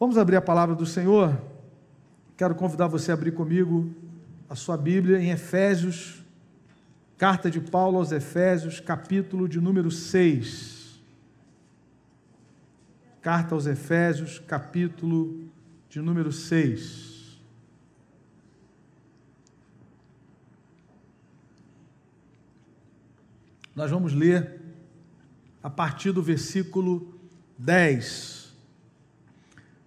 Vamos abrir a palavra do Senhor? Quero convidar você a abrir comigo a sua Bíblia em Efésios, carta de Paulo aos Efésios, capítulo de número 6. Carta aos Efésios, capítulo de número 6. Nós vamos ler a partir do versículo 10.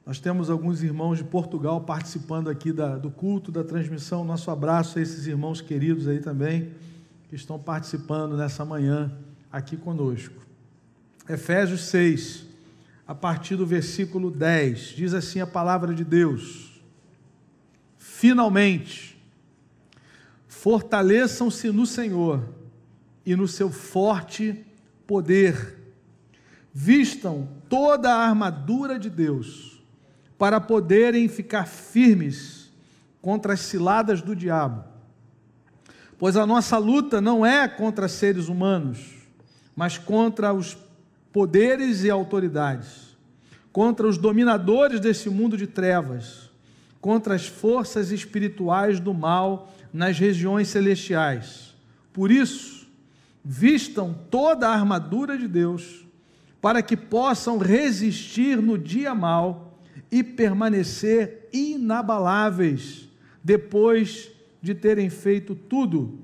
Nós temos alguns irmãos de Portugal participando aqui da, do culto, da transmissão. Nosso abraço a esses irmãos queridos aí também, que estão participando nessa manhã aqui conosco. Efésios 6, a partir do versículo 10, diz assim a palavra de Deus: Finalmente, fortaleçam-se no Senhor e no seu forte poder, vistam toda a armadura de Deus para poderem ficar firmes contra as ciladas do diabo. Pois a nossa luta não é contra seres humanos, mas contra os poderes e autoridades, contra os dominadores desse mundo de trevas, contra as forças espirituais do mal nas regiões celestiais. Por isso, vistam toda a armadura de Deus, para que possam resistir no dia mal e permanecer inabaláveis depois de terem feito tudo.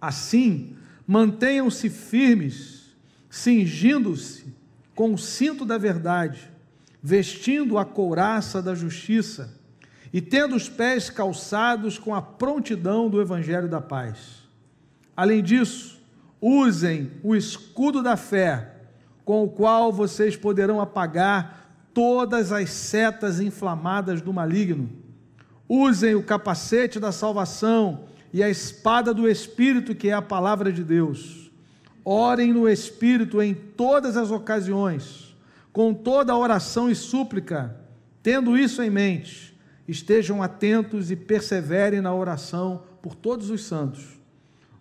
Assim, mantenham-se firmes, cingindo-se com o cinto da verdade, vestindo a couraça da justiça e tendo os pés calçados com a prontidão do evangelho da paz. Além disso, usem o escudo da fé, com o qual vocês poderão apagar todas as setas inflamadas do maligno. Usem o capacete da salvação e a espada do Espírito, que é a palavra de Deus. Orem no Espírito em todas as ocasiões, com toda oração e súplica. Tendo isso em mente, estejam atentos e perseverem na oração por todos os santos.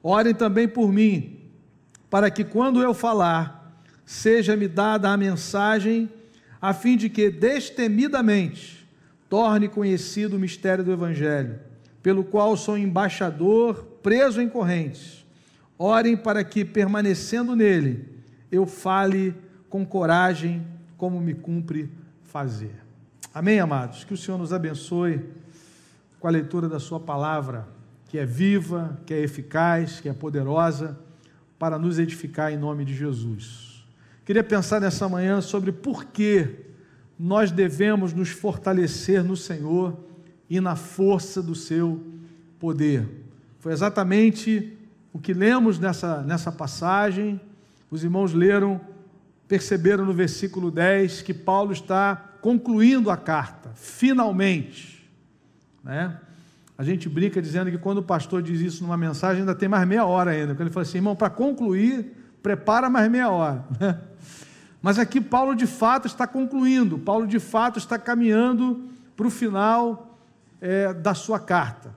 Orem também por mim, para que quando eu falar, seja-me dada a mensagem a fim de que destemidamente torne conhecido o mistério do Evangelho, pelo qual sou embaixador, preso em correntes. Orem para que, permanecendo nele, eu fale com coragem, como me cumpre fazer. Amém, amados? Que o Senhor nos abençoe com a leitura da Sua palavra, que é viva, que é eficaz, que é poderosa, para nos edificar em nome de Jesus. Queria pensar nessa manhã sobre por que nós devemos nos fortalecer no Senhor e na força do seu poder. Foi exatamente o que lemos nessa, nessa passagem. Os irmãos leram, perceberam no versículo 10 que Paulo está concluindo a carta, finalmente. Né? A gente brinca dizendo que quando o pastor diz isso numa mensagem, ainda tem mais meia hora ainda. Quando ele fala assim, irmão, para concluir, prepara mais meia hora. Mas aqui Paulo de fato está concluindo, Paulo de fato está caminhando para o final é, da sua carta.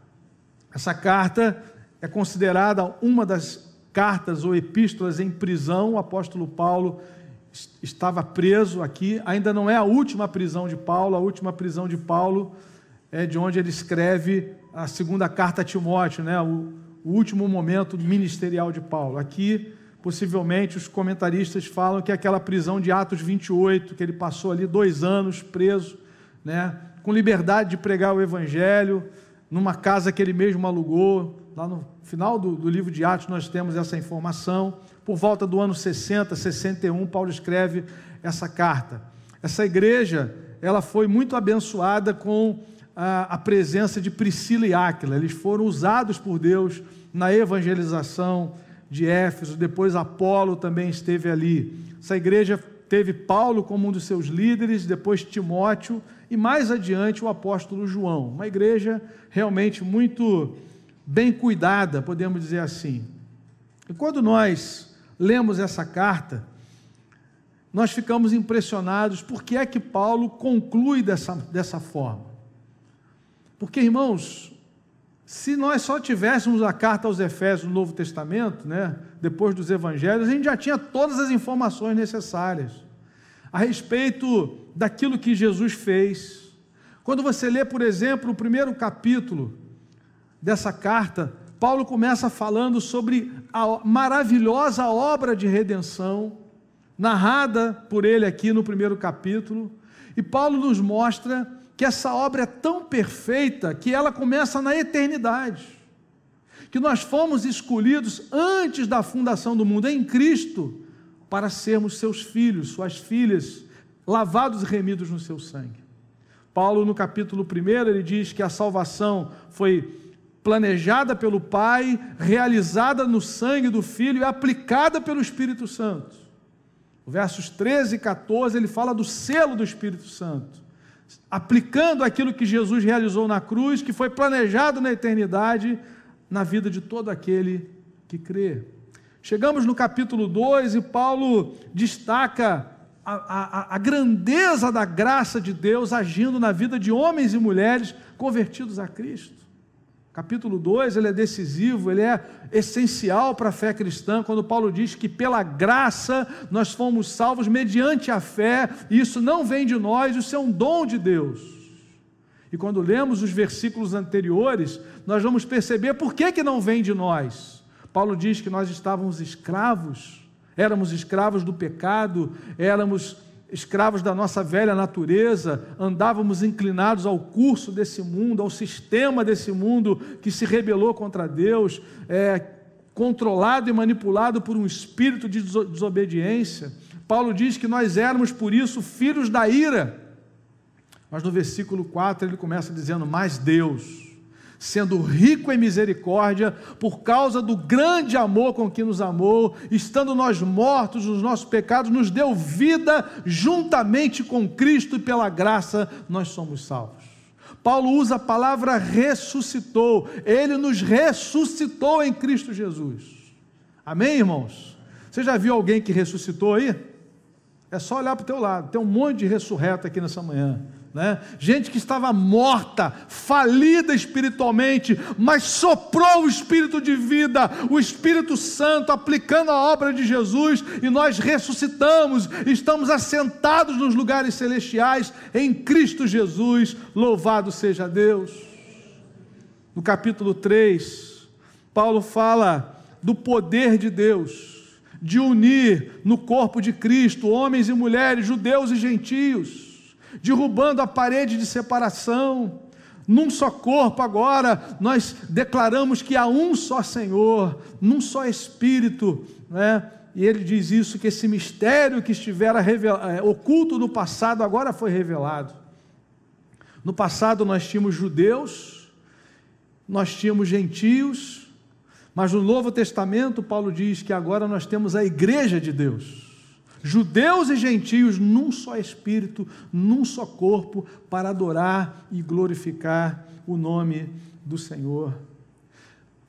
Essa carta é considerada uma das cartas ou epístolas em prisão. O apóstolo Paulo estava preso aqui, ainda não é a última prisão de Paulo, a última prisão de Paulo é de onde ele escreve a segunda carta a Timóteo, né? o, o último momento ministerial de Paulo. Aqui Possivelmente os comentaristas falam que é aquela prisão de Atos 28, que ele passou ali dois anos preso, né, com liberdade de pregar o Evangelho, numa casa que ele mesmo alugou. Lá no final do, do livro de Atos nós temos essa informação. Por volta do ano 60, 61, Paulo escreve essa carta. Essa igreja ela foi muito abençoada com a, a presença de Priscila e Áquila. Eles foram usados por Deus na evangelização de Éfeso, depois Apolo também esteve ali. Essa igreja teve Paulo como um dos seus líderes, depois Timóteo e mais adiante o apóstolo João. Uma igreja realmente muito bem cuidada, podemos dizer assim. E quando nós lemos essa carta, nós ficamos impressionados por que é que Paulo conclui dessa, dessa forma. Porque, irmãos, se nós só tivéssemos a carta aos Efésios no Novo Testamento, né, depois dos Evangelhos, a gente já tinha todas as informações necessárias. a respeito daquilo que Jesus fez. Quando você lê, por exemplo, o primeiro capítulo dessa carta, Paulo começa falando sobre a maravilhosa obra de redenção, narrada por ele aqui no primeiro capítulo, e Paulo nos mostra que essa obra é tão perfeita que ela começa na eternidade. Que nós fomos escolhidos antes da fundação do mundo em Cristo para sermos seus filhos, suas filhas, lavados e remidos no seu sangue. Paulo, no capítulo 1, ele diz que a salvação foi planejada pelo Pai, realizada no sangue do Filho e aplicada pelo Espírito Santo. Versos 13 e 14, ele fala do selo do Espírito Santo, aplicando aquilo que Jesus realizou na cruz, que foi planejado na eternidade, na vida de todo aquele que crê. Chegamos no capítulo 2 e Paulo destaca a, a, a, grandeza da graça de Deus agindo na vida de homens e mulheres convertidos a Cristo. Capítulo 2, ele é decisivo, ele é essencial para a fé cristã, quando Paulo diz que pela graça nós fomos salvos mediante a fé, e isso não vem de nós, isso é um dom de Deus. E quando lemos os versículos anteriores, nós vamos perceber por que, que não vem de nós. Paulo diz que nós estávamos escravos, éramos escravos do pecado, éramos escravos da nossa velha natureza, andávamos inclinados ao curso desse mundo, ao sistema desse mundo que se rebelou contra Deus, é, controlado e manipulado por um espírito de desobediência. Paulo diz que nós éramos, por isso, filhos da ira. Mas no versículo 4 ele começa dizendo: Mas Deus sendo rico em misericórdia, por causa do grande amor com que nos amou, estando nós mortos nos nossos pecados, nos deu vida juntamente com Cristo e pela graça nós somos salvos. Paulo usa a palavra ressuscitou, ele nos ressuscitou em Cristo Jesus. Amém, irmãos? Você já viu alguém que ressuscitou aí? É só olhar para o teu lado, tem um monte de ressurreto aqui nessa manhã né? gente que estava morta, falida espiritualmente, mas soprou o Espírito de vida, o Espírito Santo, aplicando a obra de Jesus, e nós ressuscitamos, estamos assentados nos lugares celestiais em Cristo Jesus, louvado seja Deus. No capítulo 3, Paulo fala do poder de Deus, de unir no corpo de Cristo homens e mulheres, judeus e gentios derrubando a parede de separação. Num só corpo, agora nós declaramos que há um só Senhor, num só Espírito, né? E ele diz isso: que esse mistério que estivera é, oculto no passado, agora foi revelado. No passado nós tínhamos judeus, nós tínhamos gentios, mas no Novo Testamento, Paulo diz que agora nós temos a igreja de Deus judeus e gentios num só espírito, num só corpo, para adorar e glorificar o nome do Senhor.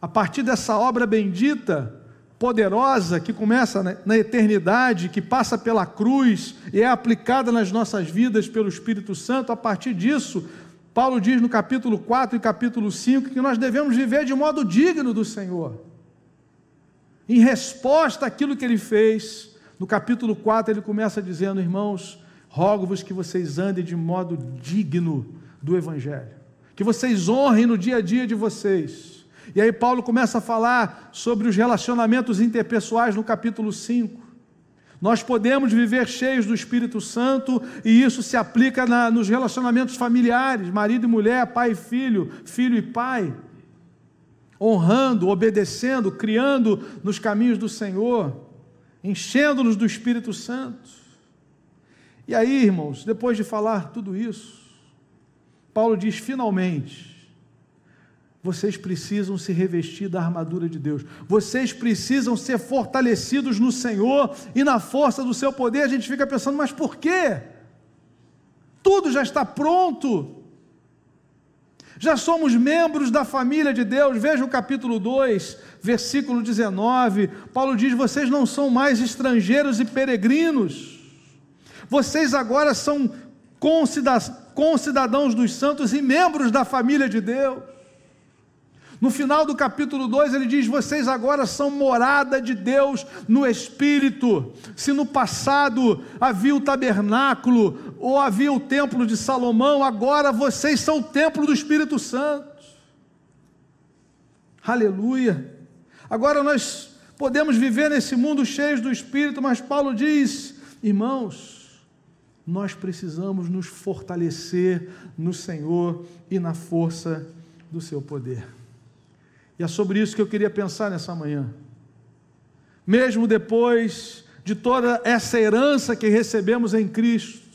A partir dessa obra bendita, poderosa, que começa na eternidade, que passa pela cruz e é aplicada nas nossas vidas pelo Espírito Santo, a partir disso, Paulo diz no capítulo 4 e capítulo 5 que nós devemos viver de modo digno do Senhor. Em resposta àquilo que ele fez, no capítulo 4, ele começa dizendo: Irmãos, rogo-vos que vocês andem de modo digno do Evangelho, que vocês honrem no dia a dia de vocês. E aí, Paulo começa a falar sobre os relacionamentos interpessoais no capítulo 5. Nós podemos viver cheios do Espírito Santo e isso se aplica na, nos relacionamentos familiares, marido e mulher, pai e filho, filho e pai, honrando, obedecendo, criando nos caminhos do Senhor enchendo-nos do Espírito Santo. E aí, irmãos, depois de falar tudo isso, Paulo diz: finalmente, vocês precisam se revestir da armadura de Deus, vocês precisam ser fortalecidos no Senhor e na força do seu poder. A gente fica pensando, mas por quê? Tudo já está pronto. Já somos membros da família de Deus. Veja o capítulo 2, versículo 19. Paulo diz: Vocês não são mais estrangeiros e peregrinos. Vocês agora são concidadãos dos santos e membros da família de Deus. No final do capítulo 2, ele diz: Vocês agora são morada de Deus no Espírito. Se no passado havia o tabernáculo ou havia o templo de Salomão, agora vocês são o templo do Espírito Santo. Aleluia. Agora nós podemos viver nesse mundo cheio do Espírito, mas Paulo diz: Irmãos, nós precisamos nos fortalecer no Senhor e na força do seu poder. E é sobre isso que eu queria pensar nessa manhã. Mesmo depois de toda essa herança que recebemos em Cristo,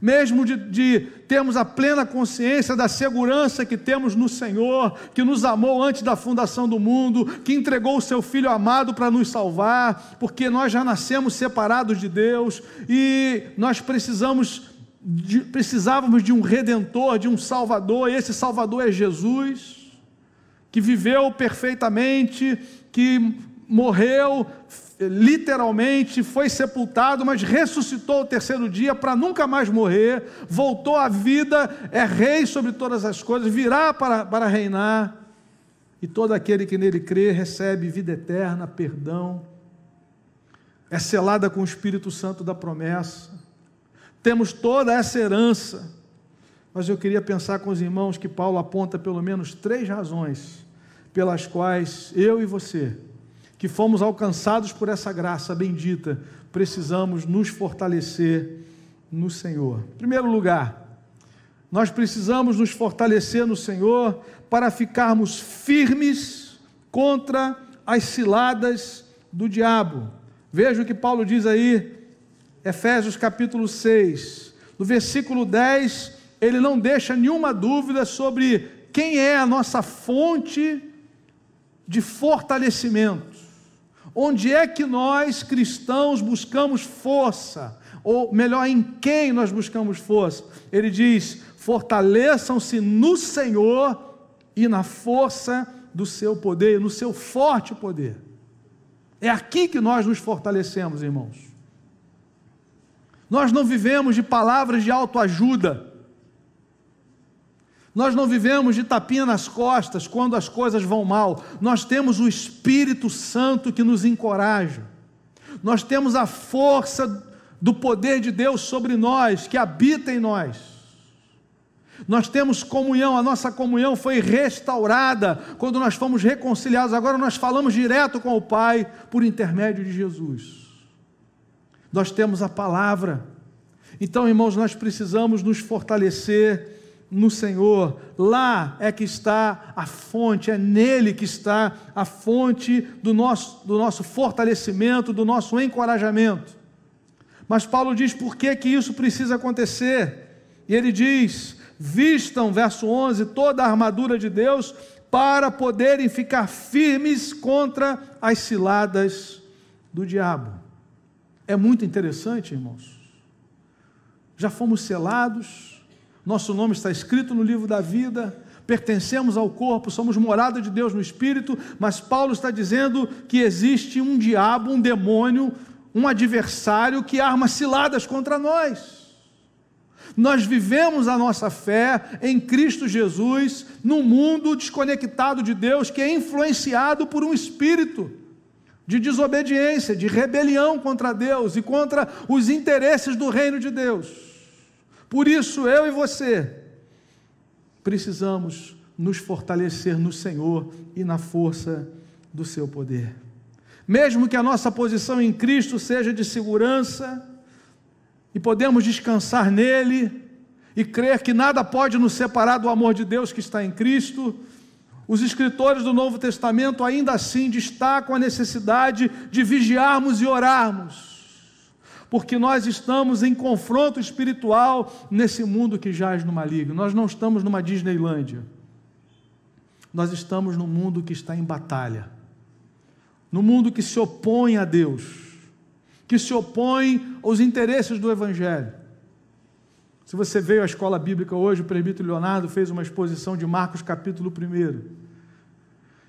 mesmo de, de, termos a plena consciência da segurança que temos no Senhor, que nos amou antes da fundação do mundo, que entregou o seu Filho amado para nos salvar, porque nós já nascemos separados de Deus e nós precisamos de, precisávamos de um redentor, de um salvador, e esse salvador é Jesus que viveu perfeitamente, que morreu literalmente, foi sepultado, mas ressuscitou o terceiro dia para nunca mais morrer, voltou à vida, é rei sobre todas as coisas, virá para, para reinar, e todo aquele que nele crê recebe vida eterna, perdão, é selada com o Espírito Santo da promessa. Temos toda essa herança. Mas eu queria pensar com os irmãos que Paulo aponta pelo menos três razões pelas quais eu e você, que fomos alcançados por essa graça bendita, precisamos nos fortalecer no Senhor. Em primeiro lugar, nós precisamos nos fortalecer no Senhor para ficarmos firmes contra as ciladas do diabo. Veja o que Paulo diz aí, Efésios capítulo 6, no versículo 10 ele não deixa nenhuma dúvida sobre quem é a nossa fonte de fortalecimento. Onde é que nós cristãos buscamos força? Ou melhor, em quem nós buscamos força? Ele diz: fortaleçam-se no Senhor e na força do seu poder, no seu forte poder. É aqui que nós nos fortalecemos, irmãos. Nós não vivemos de palavras de autoajuda. Nós não vivemos de tapinha nas costas quando as coisas vão mal. Nós temos o Espírito Santo que nos encoraja. Nós temos a força do poder de Deus sobre nós, que habita em nós. Nós temos comunhão, a nossa comunhão foi restaurada quando nós fomos reconciliados. Agora nós falamos direto com o Pai por intermédio de Jesus. Nós temos a palavra. Então, irmãos, nós precisamos nos fortalecer no Senhor, lá é que está a fonte, é nele que está a fonte do nosso, do nosso fortalecimento, do nosso encorajamento. Mas Paulo diz por que, que isso precisa acontecer, e ele diz: vistam, verso 11, toda a armadura de Deus para poderem ficar firmes contra as ciladas do diabo. É muito interessante, irmãos. Já fomos selados, nosso nome está escrito no livro da vida, pertencemos ao corpo, somos morada de Deus no espírito, mas Paulo está dizendo que existe um diabo, um demônio, um adversário que arma ciladas contra nós. Nós vivemos a nossa fé em Cristo Jesus num mundo desconectado de Deus que é influenciado por um espírito de desobediência, de rebelião contra Deus e contra os interesses do reino de Deus. Por isso, eu e você precisamos nos fortalecer no Senhor e na força do seu poder. Mesmo que a nossa posição em Cristo seja de segurança, e podemos descansar nele, e crer que nada pode nos separar do amor de Deus que está em Cristo, os escritores do Novo Testamento ainda assim destacam a necessidade de vigiarmos e orarmos porque nós estamos em confronto espiritual nesse mundo que jaz no maligno. Nós não estamos numa Disneylândia. Nós estamos num mundo que está em batalha. No mundo que se opõe a Deus, que se opõe aos interesses do evangelho. Se você veio à escola bíblica hoje, o presbítero Leonardo fez uma exposição de Marcos capítulo 1.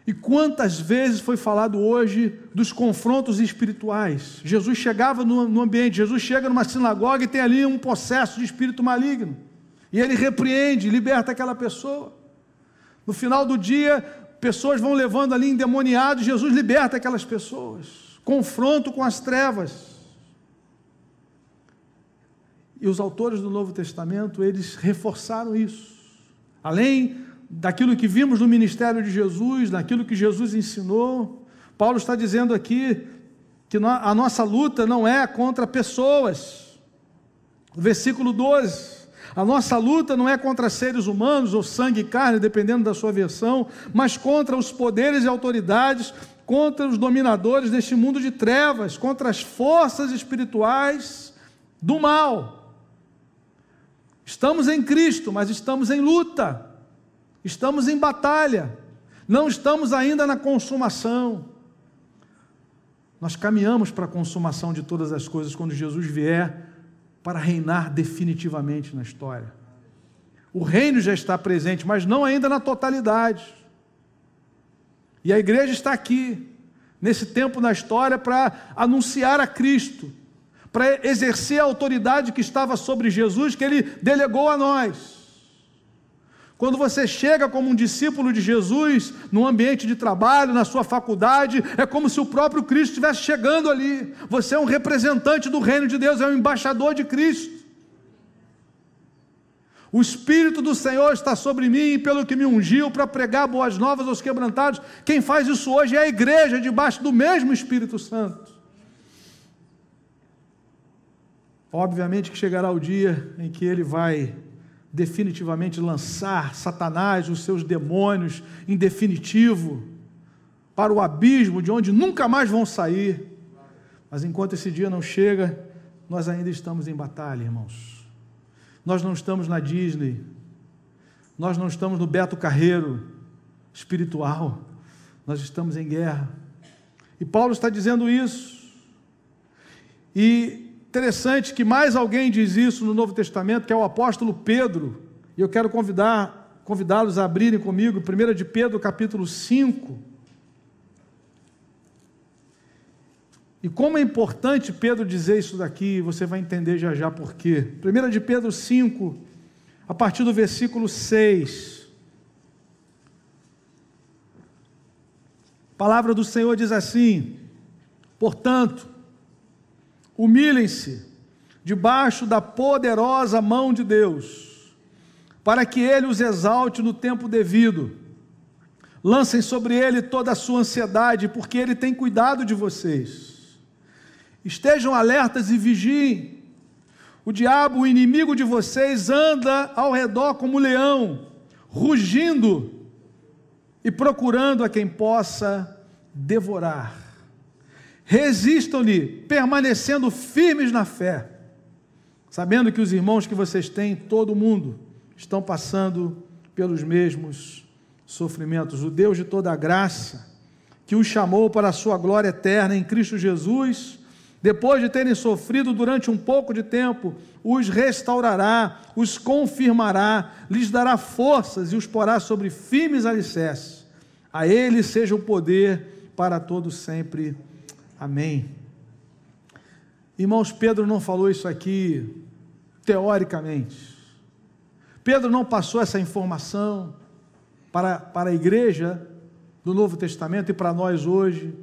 E quantas vezes foi falado hoje dos confrontos espirituais? Jesus chegava no, ambiente, Jesus chega numa sinagoga e tem ali um processo de espírito maligno. E ele repreende, liberta aquela pessoa. No final do dia, pessoas vão levando ali endemoniados, Jesus liberta aquelas pessoas. Confronto com as trevas. E os autores do Novo Testamento, eles reforçaram isso. Além daquilo que vimos no ministério de Jesus, daquilo que Jesus ensinou, Paulo está dizendo aqui que a nossa luta não é contra pessoas. Versículo 12. A nossa luta não é contra seres humanos ou sangue e carne, dependendo da sua versão, mas contra os poderes e autoridades, contra os dominadores deste mundo de trevas, contra as forças espirituais do mal. Estamos em Cristo, mas estamos em luta, estamos em batalha, não estamos ainda na consumação. Nós caminhamos para a consumação de todas as coisas quando Jesus vier para reinar definitivamente na história. O reino já está presente, mas não ainda na totalidade. E a igreja está aqui, nesse tempo na história, para anunciar a Cristo, para exercer a autoridade que estava sobre Jesus, que ele delegou a nós. Quando você chega como um discípulo de Jesus, no ambiente de trabalho, na sua faculdade, é como se o próprio Cristo estivesse chegando ali. Você é um representante do reino de Deus, é um embaixador de Cristo. O Espírito do Senhor está sobre mim, pelo que me ungiu para pregar boas novas aos quebrantados. Quem faz isso hoje é a igreja, debaixo do mesmo Espírito Santo. Obviamente que chegará o dia em que ele vai definitivamente lançar Satanás, os seus demônios, em definitivo, para o abismo de onde nunca mais vão sair. Mas enquanto esse dia não chega, nós ainda estamos em batalha, irmãos. Nós não estamos na Disney, nós não estamos no Beto Carreiro espiritual, nós estamos em guerra. E Paulo está dizendo isso. E Interessante que mais alguém diz isso no Novo Testamento, que é o apóstolo Pedro. E eu quero convidar, convidá-los a abrirem comigo 1 de Pedro, capítulo 5. E como é importante Pedro dizer isso daqui, você vai entender já já por quê. 1 de Pedro 5, a partir do versículo 6. A palavra do Senhor diz assim: Portanto, Humilhem-se debaixo da poderosa mão de Deus, para que Ele os exalte no tempo devido. Lancem sobre Ele toda a sua ansiedade, porque Ele tem cuidado de vocês. Estejam alertas e vigiem. O diabo, o inimigo de vocês, anda ao redor como leão, rugindo e procurando a quem possa devorar. Resistam-lhe, permanecendo firmes na fé, sabendo que os irmãos que vocês têm, todo mundo, estão passando pelos mesmos sofrimentos. O Deus de toda a graça, que os chamou para a sua glória eterna em Cristo Jesus, depois de terem sofrido durante um pouco de tempo, os restaurará, os confirmará, lhes dará forças e os porá sobre firmes alicerces. A Ele seja o poder para todos sempre. Amém. Irmãos, Pedro não falou isso aqui teoricamente. Pedro não passou essa informação para, para a igreja do Novo Testamento e para nós hoje,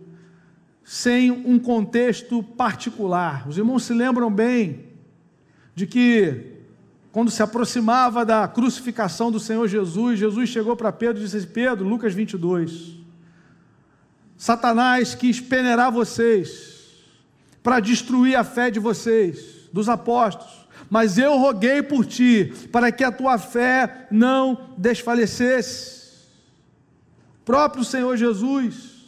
sem um contexto particular. Os irmãos se lembram bem de que, quando se aproximava da crucificação do Senhor Jesus, Jesus chegou para Pedro e disse: Pedro, Lucas 22, Satanás quis peneirar vocês para destruir a fé de vocês, dos apóstolos. Mas eu roguei por ti, para que a tua fé não desfalecesse. O próprio Senhor Jesus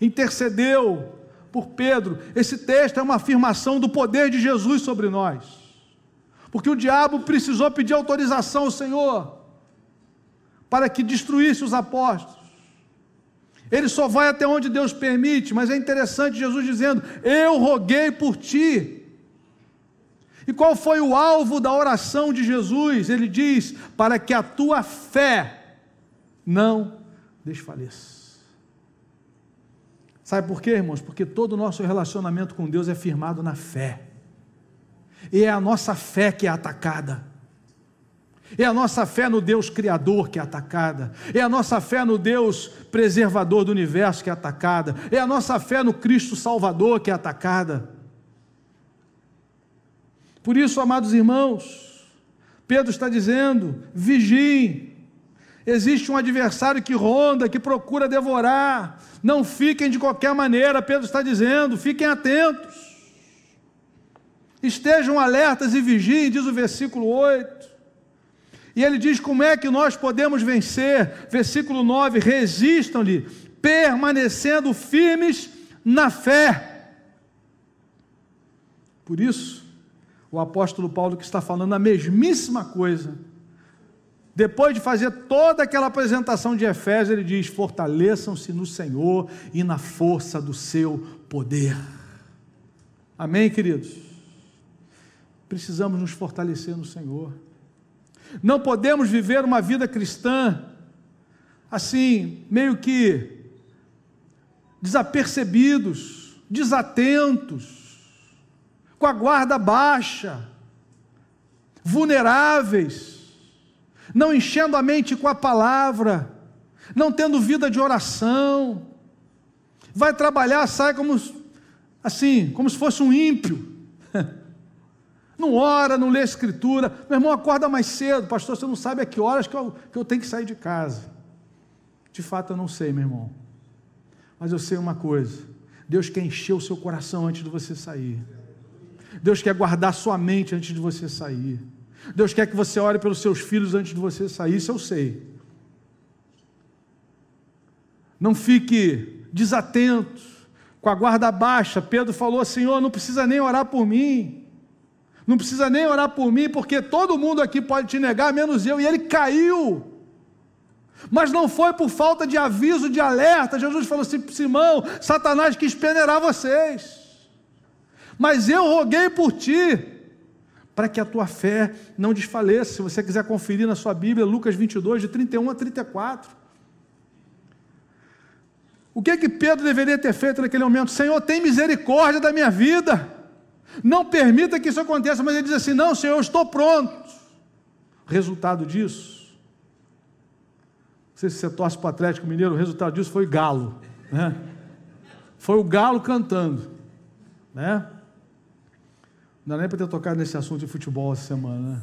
intercedeu por Pedro. Esse texto é uma afirmação do poder de Jesus sobre nós. Porque o diabo precisou pedir autorização ao Senhor para que destruísse os apóstolos. Ele só vai até onde Deus permite, mas é interessante Jesus dizendo: Eu roguei por ti. E qual foi o alvo da oração de Jesus? Ele diz: Para que a tua fé não desfaleça. Sabe por quê, irmãos? Porque todo o nosso relacionamento com Deus é firmado na fé. E é a nossa fé que é atacada. É a nossa fé no Deus Criador que é atacada. É a nossa fé no Deus Preservador do universo que é atacada. É a nossa fé no Cristo Salvador que é atacada. Por isso, amados irmãos, Pedro está dizendo: vigiem. Existe um adversário que ronda, que procura devorar. Não fiquem de qualquer maneira, Pedro está dizendo, fiquem atentos. Estejam alertas e vigiem, diz o versículo 8. E ele diz como é que nós podemos vencer. Versículo 9: resistam-lhe, permanecendo firmes na fé. Por isso, o apóstolo Paulo que está falando a mesmíssima coisa, depois de fazer toda aquela apresentação de Efésios, ele diz: fortaleçam-se no Senhor e na força do seu poder. Amém, queridos? Precisamos nos fortalecer no Senhor. Não podemos viver uma vida cristã assim, meio que desapercebidos, desatentos, com a guarda baixa, vulneráveis, não enchendo a mente com a palavra, não tendo vida de oração. Vai trabalhar, sai como assim, como se fosse um ímpio. Não ora, não lê escritura. Meu irmão, acorda mais cedo. Pastor, você não sabe a que horas que eu, que eu tenho que sair de casa. De fato, eu não sei, meu irmão. Mas eu sei uma coisa: Deus quer encher o seu coração antes de você sair. Deus quer guardar sua mente antes de você sair. Deus quer que você ore pelos seus filhos antes de você sair. Isso eu sei. Não fique desatento, com a guarda baixa. Pedro falou: Senhor, não precisa nem orar por mim. Não precisa nem orar por mim, porque todo mundo aqui pode te negar, menos eu. E ele caiu. Mas não foi por falta de aviso, de alerta. Jesus falou assim: Simão, Satanás quis peneirar vocês. Mas eu roguei por ti, para que a tua fé não desfaleça. Se você quiser conferir na sua Bíblia, Lucas 22, de 31 a 34. O que é que Pedro deveria ter feito naquele momento? Senhor, tem misericórdia da minha vida. Não permita que isso aconteça, mas ele diz assim: Não, Senhor, eu estou pronto. Resultado disso, não sei se você torce para o Atlético Mineiro, o resultado disso foi galo. Né? Foi o galo cantando. Né? Não dá nem para ter tocado nesse assunto de futebol essa semana. Né?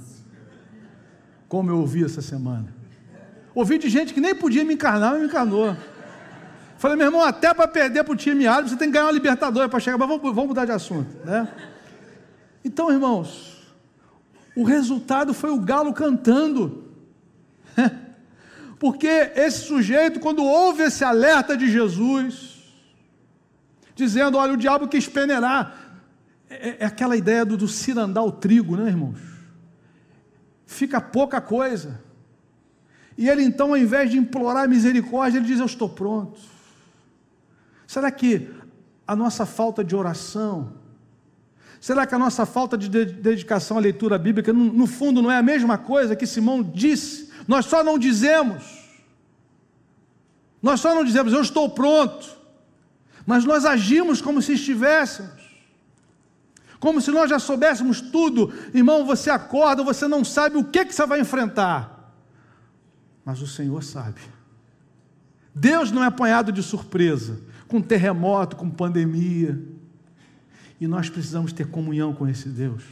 Como eu ouvi essa semana. Ouvi de gente que nem podia me encarnar, mas me encarnou. Falei, meu irmão, até para perder para o time árabe, você tem que ganhar uma Libertadores para chegar. Mas vamos, vamos mudar de assunto. Né? Então, irmãos, o resultado foi o galo cantando. Porque esse sujeito, quando ouve esse alerta de Jesus, dizendo: Olha, o diabo quis peneirar, é, é aquela ideia do, do cirandar o trigo, né, irmãos? Fica pouca coisa. E ele então, ao invés de implorar misericórdia, ele diz: Eu estou pronto. Será que a nossa falta de oração, Será que a nossa falta de dedicação à leitura bíblica, no, fundo, não é a mesma coisa que Simão disse? Nós só não dizemos. Nós só não dizemos, eu estou pronto. Mas nós agimos como se estivéssemos. Como se nós já soubéssemos tudo. Irmão, você acorda, você não sabe o que, que você vai enfrentar. Mas o Senhor sabe. Deus não é apanhado de surpresa, com terremoto, com pandemia e nós precisamos ter comunhão com esse Deus.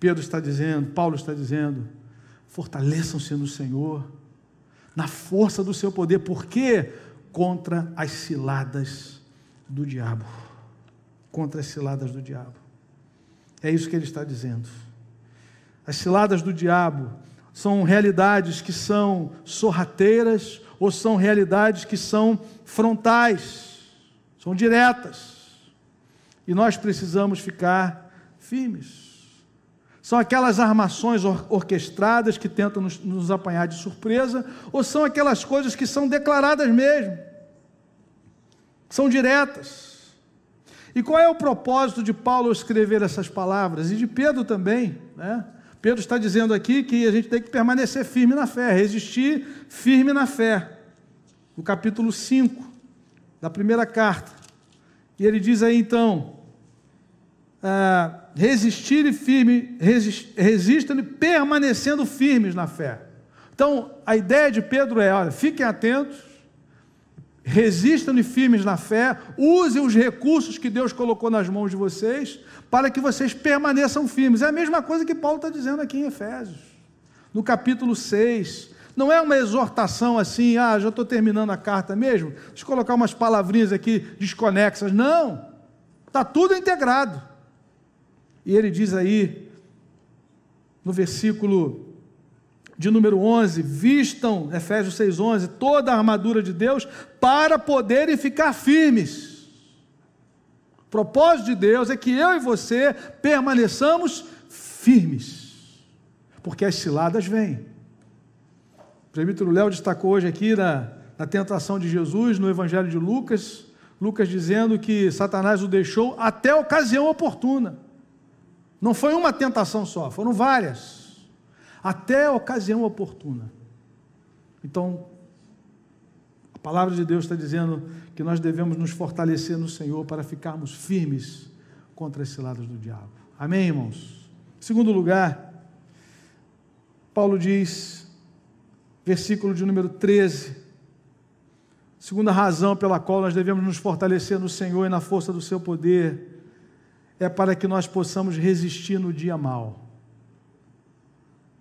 Pedro está dizendo, Paulo está dizendo, fortaleçam-se no Senhor, na força do seu poder, porque contra as ciladas do diabo. Contra as ciladas do diabo. É isso que ele está dizendo. As ciladas do diabo são realidades que são sorrateiras ou são realidades que são frontais, são diretas. E nós precisamos ficar firmes. São aquelas armações or orquestradas que tentam nos, nos apanhar de surpresa, ou são aquelas coisas que são declaradas mesmo, são diretas. E qual é o propósito de Paulo escrever essas palavras? E de Pedro também, né? Pedro está dizendo aqui que a gente tem que permanecer firme na fé, resistir firme na fé. No capítulo 5 da primeira carta. E ele diz aí então: ah, resistir e firme, resistam e permanecendo firmes na fé. Então, a ideia de Pedro é: olha, fiquem atentos, resistam e firmes na fé, usem os recursos que Deus colocou nas mãos de vocês, para que vocês permaneçam firmes. É a mesma coisa que Paulo está dizendo aqui em Efésios, no capítulo 6. Não é uma exortação assim, ah, já estou terminando a carta mesmo, deixa eu colocar umas palavrinhas aqui desconexas. Não, está tudo integrado. E ele diz aí, no versículo de número 11, vistam, Efésios 6,11, toda a armadura de Deus para poderem ficar firmes. O propósito de Deus é que eu e você permaneçamos firmes, porque as ciladas vêm. O presbítero Léo destacou hoje aqui na, na tentação de Jesus, no Evangelho de Lucas, Lucas dizendo que Satanás o deixou até a ocasião oportuna. Não foi uma tentação só, foram várias, até a ocasião oportuna. Então, a palavra de Deus está dizendo que nós devemos nos fortalecer no Senhor para ficarmos firmes contra as ciladas do diabo. Amém, irmãos? Segundo lugar, Paulo diz, versículo de número 13, segunda razão pela qual nós devemos nos fortalecer no Senhor e na força do seu poder é para que nós possamos resistir no dia mal.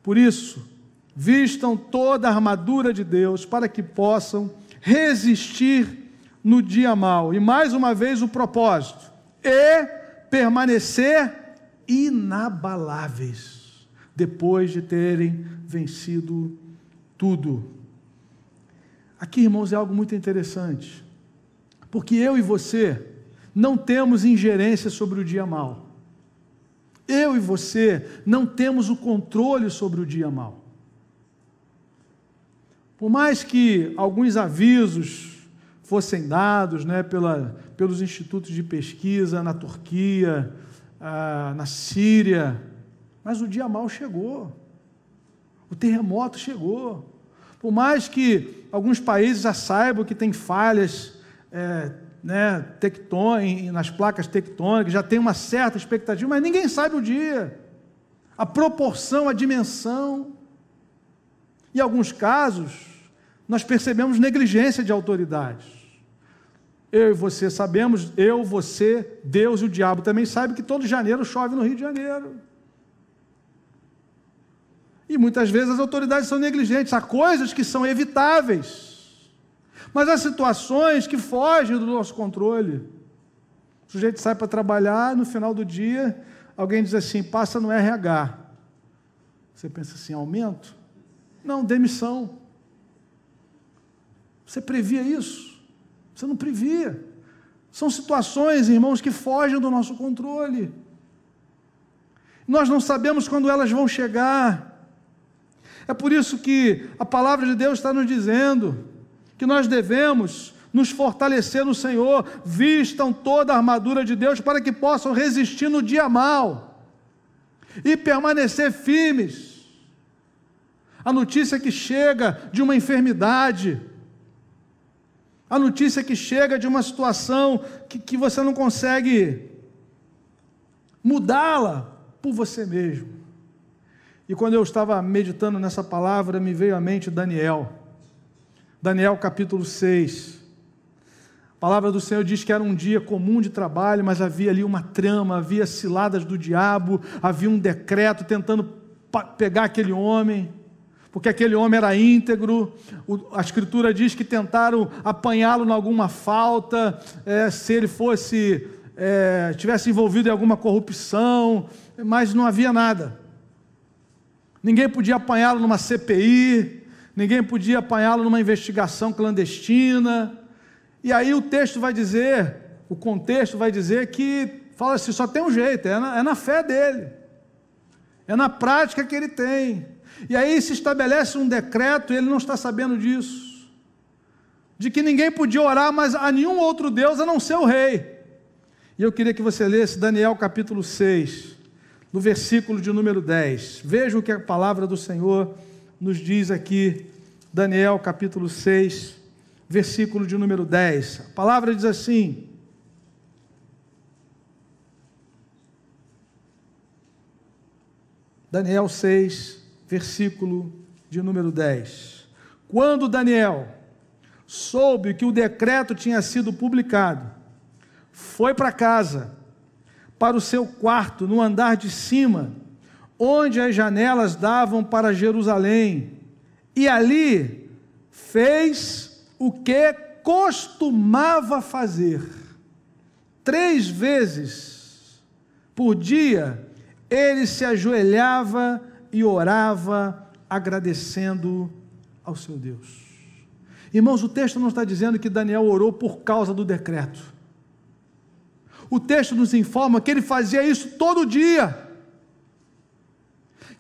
Por isso, vistam toda a armadura de Deus para que possam resistir no dia mal. E mais uma vez o propósito é permanecer inabaláveis depois de terem vencido tudo. Aqui, irmãos, é algo muito interessante. Porque eu e você não temos ingerência sobre o dia mal. Eu e você não temos o controle sobre o dia mal. Por mais que alguns avisos fossem dados né, pela, pelos institutos de pesquisa na Turquia, ah, na Síria, mas o dia mal chegou, o terremoto chegou. Por mais que alguns países já saibam que tem falhas é, né, tectônicas, nas placas tectônicas, já tem uma certa expectativa, mas ninguém sabe o dia, a proporção, a dimensão. Em alguns casos, nós percebemos negligência de autoridades. Eu e você sabemos, eu, você, Deus e o diabo também sabem que todo janeiro chove no Rio de Janeiro. E muitas vezes as autoridades são negligentes, há coisas que são evitáveis. Mas há situações que fogem do nosso controle. O sujeito sai para trabalhar, no final do dia, alguém diz assim: passa no RH. Você pensa assim: aumento? Não, demissão. Você previa isso? Você não previa. São situações, irmãos, que fogem do nosso controle. Nós não sabemos quando elas vão chegar. É por isso que a palavra de Deus está nos dizendo: que nós devemos nos fortalecer no Senhor, vistam toda a armadura de Deus para que possam resistir no dia mal e permanecer firmes. A notícia que chega de uma enfermidade, a notícia que chega de uma situação que, que você não consegue mudá-la por você mesmo. E quando eu estava meditando nessa palavra, me veio à mente Daniel. Daniel capítulo 6. A palavra do Senhor diz que era um dia comum de trabalho, mas havia ali uma trama, havia ciladas do diabo, havia um decreto tentando pegar aquele homem, porque aquele homem era íntegro. a Escritura diz que tentaram apanhá-lo em alguma falta, é, se ele fosse, é, tivesse envolvido em alguma corrupção, mas não havia nada. Ninguém podia apanhá-lo numa CPI, ninguém podia apanhá-lo numa investigação clandestina. E aí o texto vai dizer, o contexto vai dizer que fala assim: só tem um jeito, é na, é na fé dele, é na prática que ele tem. E aí se estabelece um decreto, e ele não está sabendo disso, de que ninguém podia orar mais a nenhum outro Deus a não ser o rei. E eu queria que você lesse Daniel capítulo 6, no versículo de número 10. Veja o que a palavra do Senhor nos diz aqui, Daniel capítulo 6, versículo de número 10. A palavra diz assim: Daniel 6, versículo de número 10. Quando Daniel soube que o decreto tinha sido publicado, foi para casa, para o seu quarto, no andar de cima, onde as janelas davam para Jerusalém, e ali fez o que costumava fazer. Três vezes por dia ele se ajoelhava e orava, agradecendo ao seu Deus. Irmãos, o texto não está dizendo que Daniel orou por causa do decreto. O texto nos informa que ele fazia isso todo dia,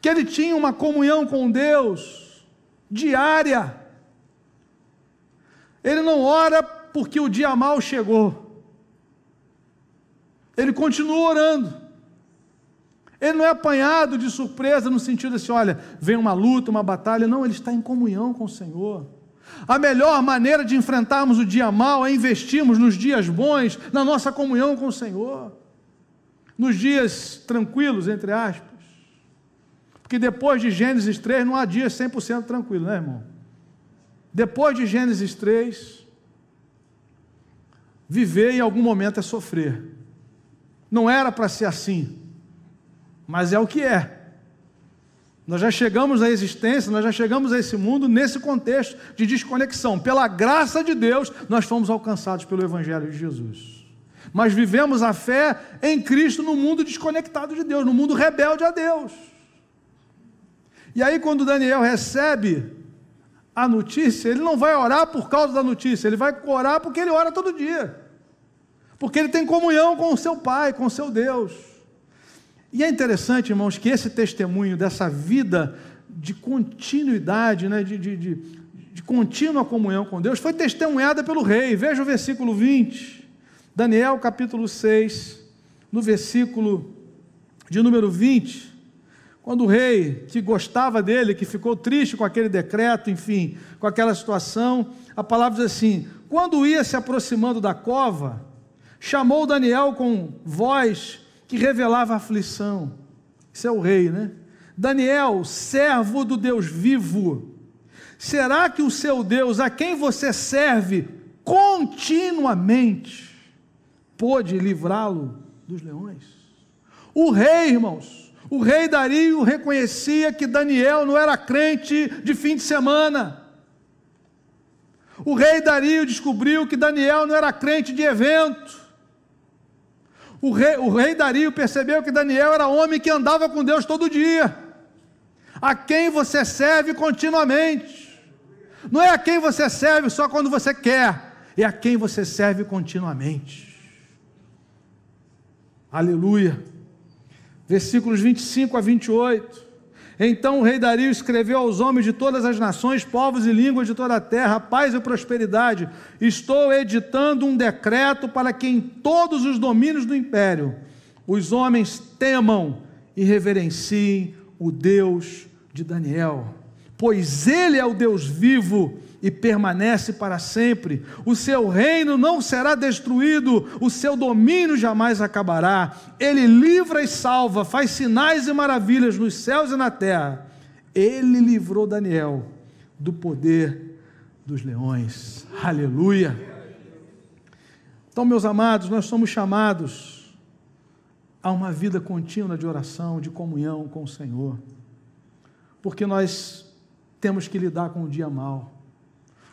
que ele tinha uma comunhão com Deus diária. Ele não ora porque o dia mal chegou, ele continua orando. Ele não é apanhado de surpresa no sentido assim, olha, vem uma luta, uma batalha. Não, ele está em comunhão com o Senhor. A melhor maneira de enfrentarmos o dia mal é investirmos nos dias bons, na nossa comunhão com o Senhor. Nos dias tranquilos, entre aspas. Porque depois de Gênesis 3 não há dia 100% tranquilo, né, irmão? Depois de Gênesis 3, viver em algum momento é sofrer. Não era para ser assim mas é o que é. Nós já chegamos à existência, nós já chegamos a esse mundo nesse contexto de desconexão. Pela graça de Deus, nós fomos alcançados pelo Evangelho de Jesus. Mas vivemos a fé em Cristo no mundo desconectado de Deus, no mundo rebelde a Deus. E aí, quando Daniel recebe a notícia, ele não vai orar por causa da notícia, ele vai orar porque ele ora todo dia. Porque ele tem comunhão com o seu Pai, com o seu Deus. E é interessante, irmãos, que esse testemunho dessa vida de continuidade, né, de, de, de, de contínua comunhão com Deus, foi testemunhada pelo rei. Veja o versículo 20, Daniel capítulo 6, no versículo de número 20 quando o rei, que gostava dele, que ficou triste com aquele decreto, enfim, com aquela situação, a palavra diz assim: quando ia se aproximando da cova, chamou Daniel com voz que revelava aflição. Isso é o rei, né? Daniel, servo do Deus vivo, será que o seu Deus, a quem você serve continuamente, pôde livrá-lo dos leões? O rei, irmãos, o rei Dario reconhecia que Daniel não era crente de fim de semana. O rei Dario descobriu que Daniel não era crente de evento. O rei, o rei Dario percebeu que Daniel era homem que andava com Deus todo dia. A quem você serve continuamente. Não é a quem você serve só quando você quer, é a quem você serve continuamente. Aleluia. Versículos 25 a 28. Então o rei Dario escreveu aos homens de todas as nações, povos e línguas de toda a terra, paz e prosperidade. Estou editando um decreto para que em todos os domínios do império os homens temam e reverenciem o Deus de Daniel, pois ele é o Deus vivo e permanece para sempre. O seu reino não será destruído, o seu domínio jamais acabará. Ele livra e salva, faz sinais e maravilhas nos céus e na terra. Ele livrou Daniel do poder dos leões. Aleluia. Então, meus amados, nós somos chamados a uma vida contínua de oração, de comunhão com o Senhor, porque nós temos que lidar com o dia mal.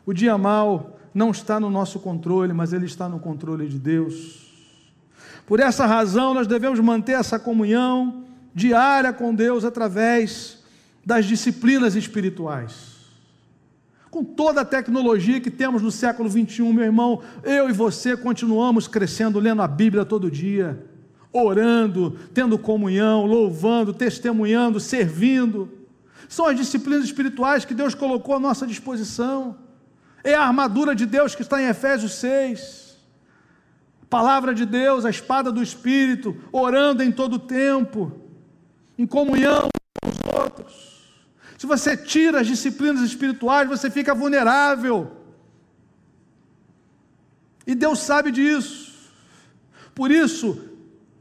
O dia mal não está no nosso controle, mas ele está no controle de Deus. Por essa razão, nós devemos manter essa comunhão diária com Deus através das disciplinas espirituais. Com toda a tecnologia que temos no século 21, meu irmão, eu e você continuamos crescendo, lendo a Bíblia todo dia, orando, tendo comunhão, louvando, testemunhando, servindo. São as disciplinas espirituais que Deus colocou à nossa disposição. É a armadura de Deus que está em Efésios 6. Palavra de Deus, a espada do Espírito, orando em todo o tempo, em comunhão com os outros. Se você tira as disciplinas espirituais, você fica vulnerável. E Deus sabe disso. Por isso,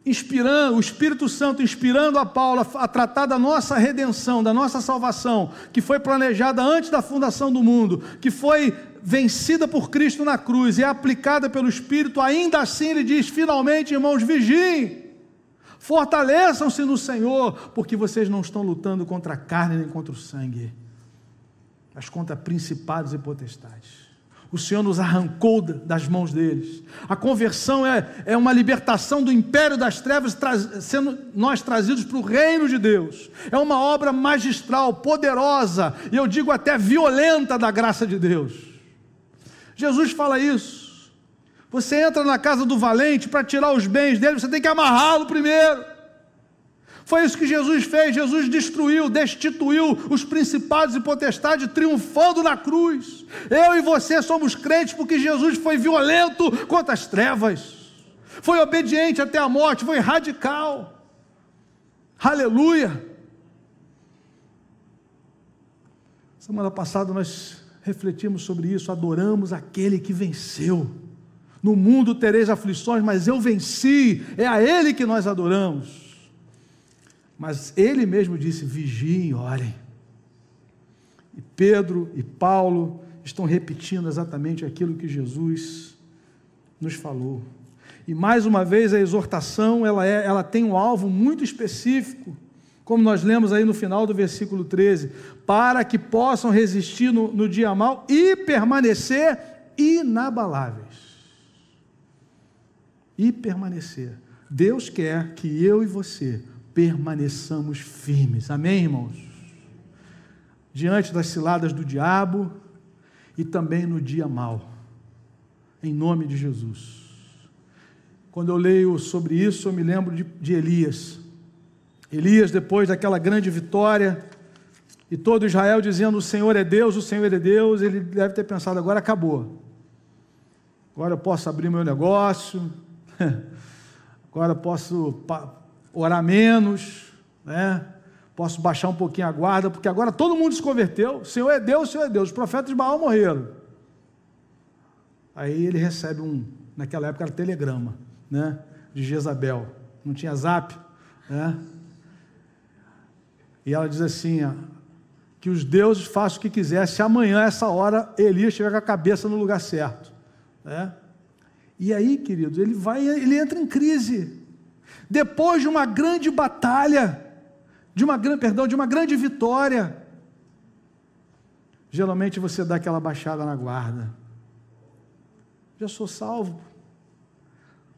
inspirando, o Espírito Santo inspirando a Paulo a tratar da nossa redenção, da nossa salvação, que foi planejada antes da fundação do mundo, que foi vencida por Cristo na cruz e aplicada pelo Espírito, ainda assim ele diz: finalmente, irmãos, vigiem, fortaleçam-se no Senhor, porque vocês não estão lutando contra a carne nem contra o sangue, mas contra principados e potestades. O Senhor nos arrancou das mãos deles. A conversão é, é uma libertação do império das trevas, sendo nós trazidos para o reino de Deus. É uma obra magistral, poderosa, e eu digo até violenta da graça de Deus. Jesus fala isso. Você entra na casa do valente para tirar os bens dele, você tem que amarrá-lo primeiro. Foi isso que Jesus fez. Jesus destruiu, destituiu os principados e potestades, triunfando na cruz. Eu e você somos crentes porque Jesus foi violento contra as trevas, foi obediente até a morte, foi radical. Aleluia. Semana passada nós refletimos sobre isso, adoramos aquele que venceu. No mundo tereis aflições, mas eu venci, é a Ele que nós adoramos. Mas ele mesmo disse: vigiem, orem. E Pedro e Paulo estão repetindo exatamente aquilo que Jesus nos falou. E mais uma vez a exortação, ela, é, ela tem um alvo muito específico, como nós lemos aí no final do versículo 13, para que possam resistir no, no dia mal e permanecer inabaláveis. E permanecer. Deus quer que eu e você permaneçamos firmes. Amém, irmãos? Diante das ciladas do diabo e também no dia mal. Em nome de Jesus. Quando eu leio sobre isso, eu me lembro de, de Elias. Elias, depois daquela grande vitória, e todo Israel dizendo: O Senhor é Deus, o Senhor é Deus, ele deve ter pensado: agora acabou. Agora eu posso abrir meu negócio, agora eu posso orar menos, né? Posso baixar um pouquinho a guarda, porque agora todo mundo se converteu. O Senhor é Deus, o Senhor é Deus. Os profetas de Baal morreram. Aí ele recebe um, naquela época era telegrama, né? De Jezabel. Não tinha zap, né? E ela diz assim: que os deuses façam o que quiser, se amanhã, essa hora, Elias estiver com a cabeça no lugar certo. Né? E aí, queridos, ele vai, ele entra em crise. Depois de uma grande batalha, de uma grande, perdão, de uma grande vitória, geralmente você dá aquela baixada na guarda. Já sou salvo.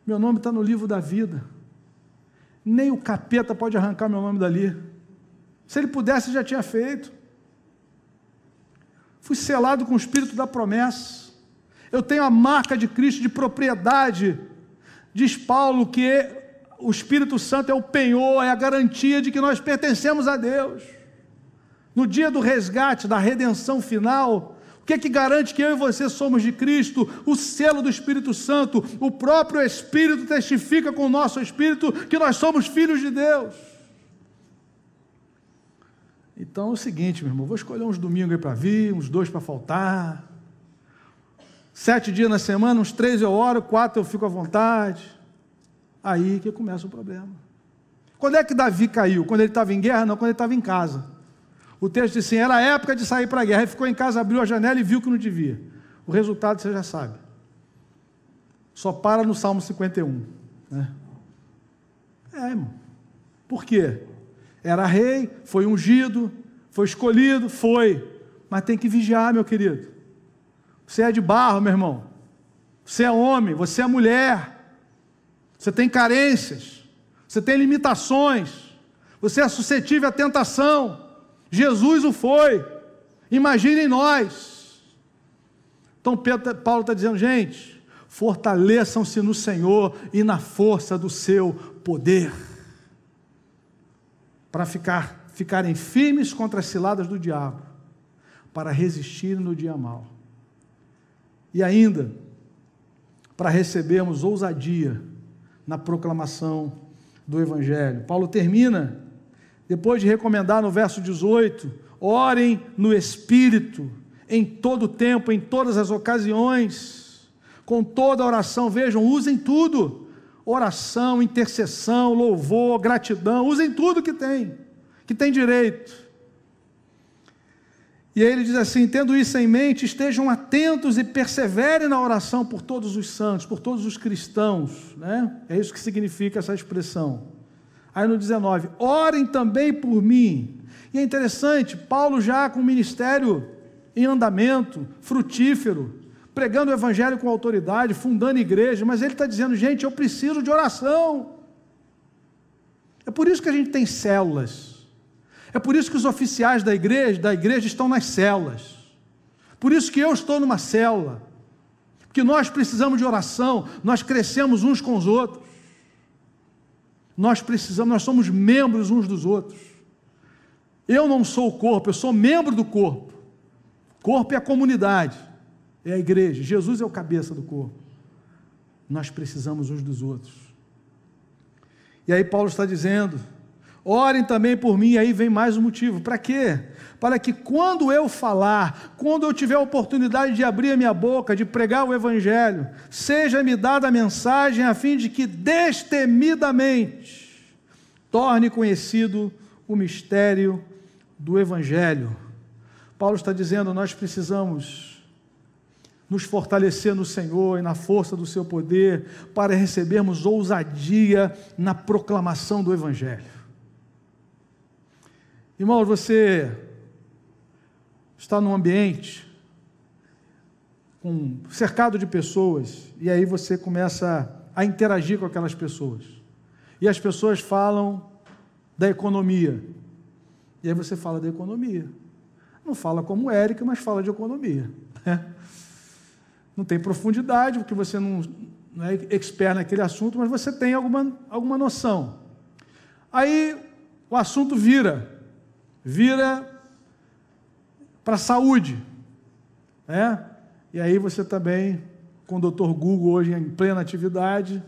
Meu nome está no livro da vida. Nem o capeta pode arrancar meu nome dali. Se ele pudesse, já tinha feito. Fui selado com o espírito da promessa. Eu tenho a marca de Cristo de propriedade. Diz Paulo que o Espírito Santo é o penhor, é a garantia de que nós pertencemos a Deus. No dia do resgate, da redenção final, o que é que garante que eu e você somos de Cristo? O selo do Espírito Santo, o próprio Espírito testifica com o nosso Espírito que nós somos filhos de Deus. Então é o seguinte, meu irmão, vou escolher uns domingos aí para vir, uns dois para faltar. Sete dias na semana, uns três eu oro, quatro eu fico à vontade. Aí que começa o problema. Quando é que Davi caiu? Quando ele estava em guerra? Não, quando ele estava em casa. O texto diz assim: era a época de sair para a guerra. Ele ficou em casa, abriu a janela e viu que não devia. O resultado você já sabe. Só para no Salmo 51. Né? É, irmão. Por quê? Era rei, foi ungido, foi escolhido, foi. Mas tem que vigiar, meu querido. Você é de barro, meu irmão. Você é homem, você é mulher você tem carências, você tem limitações, você é suscetível à tentação. Jesus o foi. Imaginem nós. Então Paulo está dizendo, gente, fortaleçam-se no Senhor e na força do seu poder, para ficar, ficarem firmes contra as ciladas do diabo, para resistir no dia mal. E ainda, para recebermos ousadia na proclamação do Evangelho. Paulo termina, depois de recomendar no verso 18: orem no Espírito, em todo tempo, em todas as ocasiões, com toda oração. Vejam, usem tudo. Oração, intercessão, louvor, gratidão, usem tudo que tem, que tem direito. E aí ele diz assim: tendo isso em mente, estejam atentos e perseverem na oração por todos os santos, por todos os cristãos. Né? É isso que significa essa expressão. Aí no 19: orem também por mim. E é interessante, Paulo já com o ministério em andamento, frutífero, pregando o evangelho com autoridade, fundando igreja, mas ele está dizendo, gente, eu preciso de oração. É por isso que a gente tem células. É por isso que os oficiais da igreja, da igreja estão nas células. Por isso que eu estou numa célula. Porque nós precisamos de oração, nós crescemos uns com os outros. Nós precisamos, nós somos membros uns dos outros. Eu não sou o corpo, eu sou membro do corpo. Corpo é a comunidade é a igreja. Jesus é o cabeça do corpo. Nós precisamos uns dos outros. E aí Paulo está dizendo: orem também por mim. Aí vem mais um motivo. Para quê? Para que quando eu falar, quando eu tiver a oportunidade de abrir a minha boca, de pregar o Evangelho, seja-me dada a mensagem a fim de que destemidamente torne conhecido o mistério do Evangelho. Paulo está dizendo: nós precisamos nos fortalecer no Senhor e na força do seu poder, para recebermos ousadia na proclamação do Evangelho. Irmão, você está num ambiente com, cercado de pessoas, e aí você começa a interagir com aquelas pessoas. E as pessoas falam da economia. E aí você fala da economia. Não fala como Érica, mas fala de economia. Não tem profundidade, porque você não, não é expert naquele assunto, mas você tem alguma, alguma noção. Aí o assunto vira, vira para a saúde. Né? E aí você também, com o doutor Google hoje em plena atividade,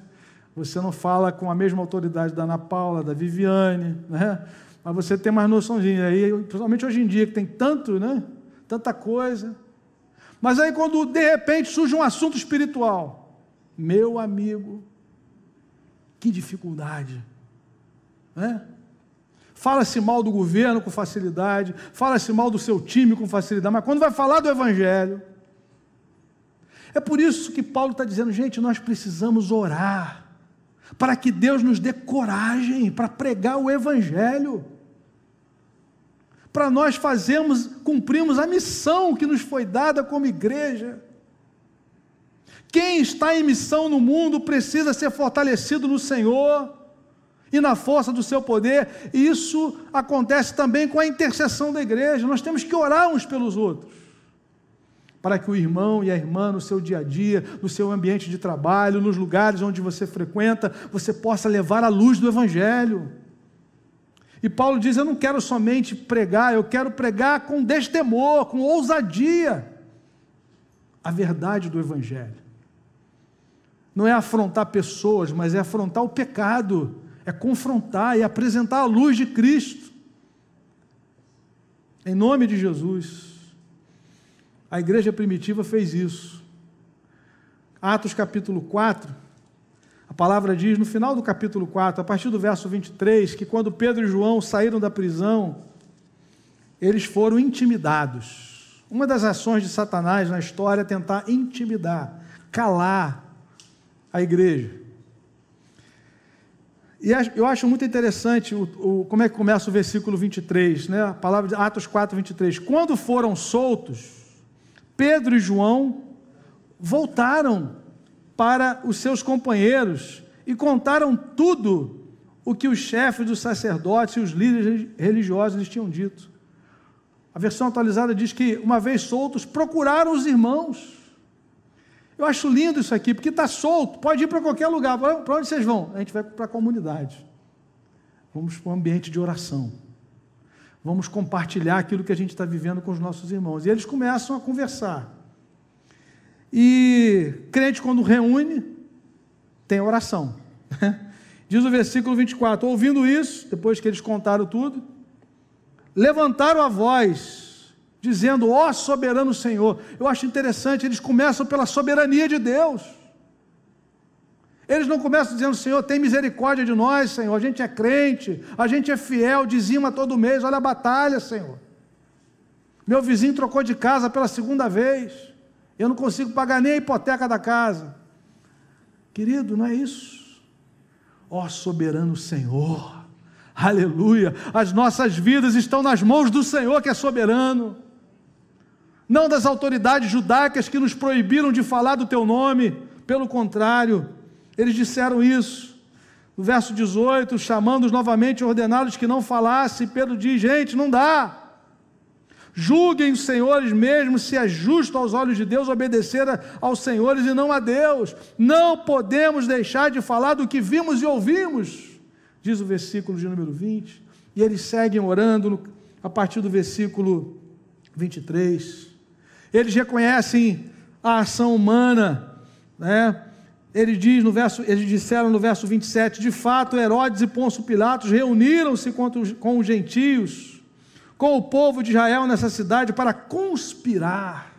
você não fala com a mesma autoridade da Ana Paula, da Viviane, né? mas você tem mais noçãozinha. Aí, principalmente hoje em dia, que tem tanto, né? tanta coisa. Mas aí, quando de repente surge um assunto espiritual, meu amigo, que dificuldade, né? Fala-se mal do governo com facilidade, fala-se mal do seu time com facilidade, mas quando vai falar do Evangelho, é por isso que Paulo está dizendo, gente, nós precisamos orar, para que Deus nos dê coragem para pregar o Evangelho para nós fazermos, cumprirmos a missão que nos foi dada como igreja. Quem está em missão no mundo precisa ser fortalecido no Senhor e na força do seu poder, e isso acontece também com a intercessão da igreja. Nós temos que orar uns pelos outros, para que o irmão e a irmã, no seu dia a dia, no seu ambiente de trabalho, nos lugares onde você frequenta, você possa levar a luz do Evangelho. E Paulo diz: Eu não quero somente pregar, eu quero pregar com destemor, com ousadia, a verdade do Evangelho. Não é afrontar pessoas, mas é afrontar o pecado, é confrontar e apresentar a luz de Cristo. Em nome de Jesus. A igreja primitiva fez isso. Atos capítulo 4, a palavra diz no final do capítulo 4, a partir do verso 23, que quando Pedro e João saíram da prisão, eles foram intimidados. Uma das ações de Satanás na história é tentar intimidar, calar a igreja. E eu acho muito interessante o, o, como é que começa o versículo 23, né? a palavra de Atos 4, 23. Quando foram soltos, Pedro e João voltaram para os seus companheiros e contaram tudo o que os chefes dos sacerdotes e os líderes religiosos lhes tinham dito. A versão atualizada diz que, uma vez soltos, procuraram os irmãos. Eu acho lindo isso aqui, porque está solto, pode ir para qualquer lugar. Para onde vocês vão? A gente vai para a comunidade. Vamos para um ambiente de oração. Vamos compartilhar aquilo que a gente está vivendo com os nossos irmãos. E eles começam a conversar. E crente, quando reúne, tem oração. Diz o versículo 24: ouvindo isso, depois que eles contaram tudo, levantaram a voz, dizendo: Ó oh, soberano Senhor. Eu acho interessante, eles começam pela soberania de Deus. Eles não começam dizendo, Senhor, tem misericórdia de nós, Senhor. A gente é crente, a gente é fiel, dizima todo mês, olha a batalha, Senhor. Meu vizinho trocou de casa pela segunda vez. Eu não consigo pagar nem a hipoteca da casa. Querido, não é isso. Ó soberano Senhor, aleluia. As nossas vidas estão nas mãos do Senhor que é soberano. Não das autoridades judaicas que nos proibiram de falar do teu nome. Pelo contrário, eles disseram isso. No verso 18, chamando-os novamente, ordenados que não falasse, Pedro diz: gente, não dá. Julguem os senhores mesmo se é justo aos olhos de Deus obedecer aos senhores e não a Deus. Não podemos deixar de falar do que vimos e ouvimos, diz o versículo de número 20. E eles seguem orando a partir do versículo 23. Eles reconhecem a ação humana, né? Ele diz no verso, eles disseram no verso 27, de fato, Herodes e Pôncio Pilatos reuniram-se com os gentios, com o povo de Israel nessa cidade para conspirar